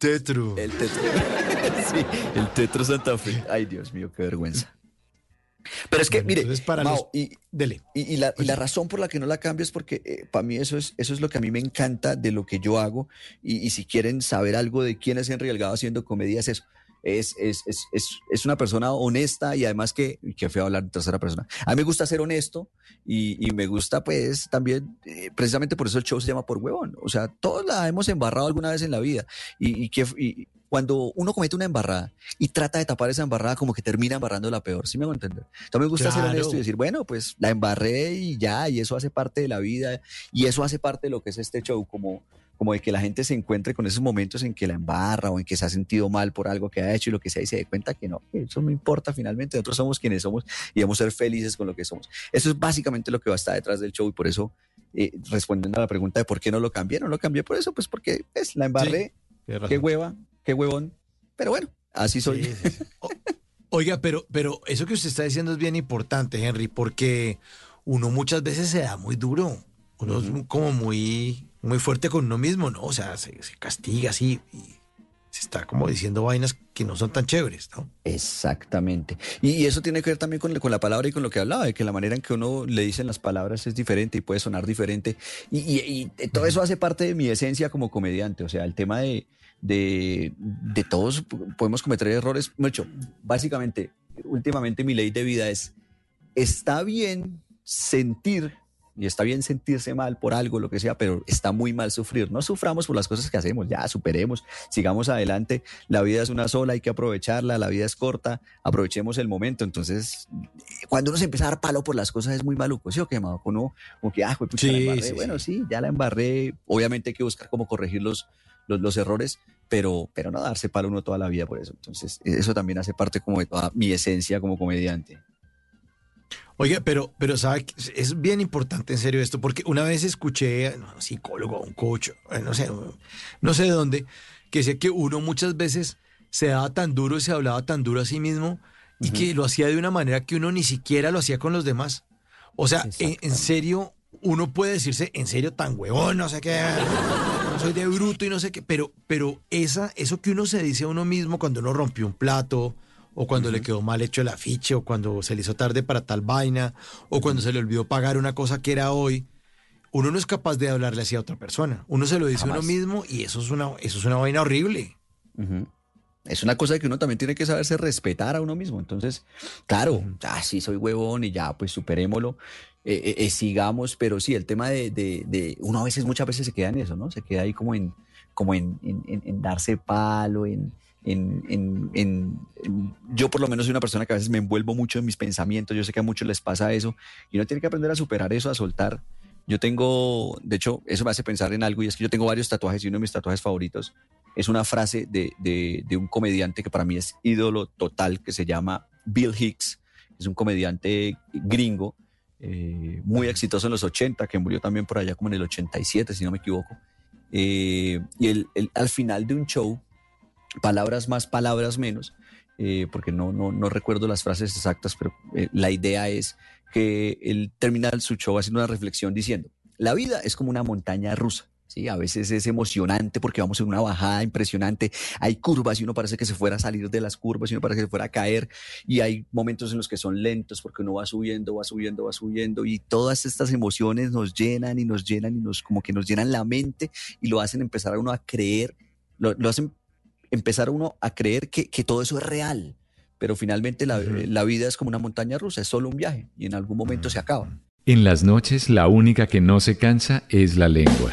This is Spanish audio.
Tetro. El Tetro. sí, el Tetro Santa Fe. Ay, Dios mío, qué vergüenza. Pero es que, mire, para Mao, y, dele. Y, la, razón por la que no la cambio es porque eh, para mí eso es, eso es lo que a mí me encanta de lo que yo hago. Y, si quieren saber algo de quién es Henry Delgado haciendo comedia, es eso. Es, es, es, es, una persona honesta y además que, que fui a hablar en tercera persona. A mí me gusta ser honesto y, y me gusta pues también, eh, precisamente por eso el show se llama Por Huevón. O sea, todos la hemos embarrado alguna vez en la vida y, y que... Y, cuando uno comete una embarrada y trata de tapar esa embarrada, como que termina embarrando la peor, ¿sí me hago entender? Entonces me gusta ser honesto y decir, bueno, pues la embarré y ya, y eso hace parte de la vida, y eso hace parte de lo que es este show, como, como de que la gente se encuentre con esos momentos en que la embarra o en que se ha sentido mal por algo que ha hecho y lo que sea, y se dé cuenta que no, que eso no importa finalmente, nosotros somos quienes somos y debemos ser felices con lo que somos. Eso es básicamente lo que va a estar detrás del show y por eso, eh, respondiendo a la pregunta de por qué no lo cambié, no lo cambié por eso, pues porque es pues, la embarré, qué hueva, qué huevón. Pero bueno, así soy. Oiga, pero, pero eso que usted está diciendo es bien importante, Henry, porque uno muchas veces se da muy duro. Uno es como muy, muy fuerte con uno mismo, ¿no? O sea, se, castiga así y se está como diciendo vainas que no son tan chéveres, ¿no? Exactamente. Y, eso tiene que ver también con, con, la palabra y con lo que hablaba, de que la manera en que uno le dicen las palabras es diferente y puede sonar diferente. Y, y todo eso hace parte de mi esencia como comediante. O sea, el tema de, de, de todos podemos cometer errores. Mucho, básicamente, últimamente mi ley de vida es, está bien sentir y está bien sentirse mal por algo, lo que sea, pero está muy mal sufrir. No suframos por las cosas que hacemos, ya superemos, sigamos adelante. La vida es una sola, hay que aprovecharla, la vida es corta, aprovechemos el momento. Entonces, cuando uno se empieza a dar palo por las cosas es muy maluco, ¿sí o qué, Como, como que, ah, pues, bueno, sí, ya la embarré. Obviamente hay que buscar cómo corregir los, los, errores, pero, pero no darse palo uno toda la vida por eso. Entonces, eso también hace parte como de toda mi esencia como comediante. Oye, pero, pero sabe, es bien importante en serio esto, porque una vez escuché a un psicólogo, un coach, no sé, no sé de dónde, que decía que uno muchas veces se daba tan duro y se hablaba tan duro a sí mismo y que lo hacía de una manera que uno ni siquiera lo hacía con los demás. O sea, en, en, serio, uno puede decirse, en serio, tan huevón, no sé qué soy de bruto y no sé qué, pero, pero esa, eso que uno se dice a uno mismo cuando uno rompió un plato, o cuando le quedó mal hecho el afiche, o cuando se le hizo tarde para tal vaina, o cuando se le olvidó pagar una cosa que era hoy, uno no es capaz de hablarle así a otra persona. Uno se lo dice a uno mismo y eso es una, eso es una vaina horrible. Es una cosa que uno también tiene que saberse respetar a uno mismo. Entonces, claro, ah, sí soy huevón y ya, pues superémoslo. Eh, eh, eh, sigamos, pero sí, el tema de, de, uno a veces, muchas veces se queda en eso, ¿no? Se queda ahí como en, como en, en, darse palo, en, en, yo por lo menos soy una persona que a veces me envuelvo mucho en mis pensamientos, yo sé que a muchos les pasa eso, y uno tiene que aprender a superar eso, a soltar. Yo tengo, de hecho, eso me hace pensar en algo, y es que yo tengo varios tatuajes, y uno de mis tatuajes favoritos es una frase de, de un comediante que para mí es ídolo total, que se llama Bill Hicks, es un comediante gringo, eh, muy exitoso en los 80, que murió también por allá como en el 87, si no me equivoco. Eh, y el, al final de un show, palabras más, palabras menos, eh, porque no, no, no, recuerdo las frases exactas, pero la idea es que él termina su show haciendo una reflexión diciendo, la vida es como una montaña rusa. Sí, a veces es emocionante porque vamos en una bajada impresionante. Hay curvas y uno parece que se fuera a salir de las curvas y uno parece que se fuera a caer. Y hay momentos en los que son lentos porque uno va subiendo, va subiendo, va subiendo. Y todas estas emociones nos llenan y nos llenan y nos como que nos llenan la mente y lo hacen empezar a uno a creer, lo, hacen empezar uno a creer que, todo eso es real. Pero finalmente la, la vida es como una montaña rusa, es solo un viaje y en algún momento se acaba. En las noches la única que no se cansa es la lengua.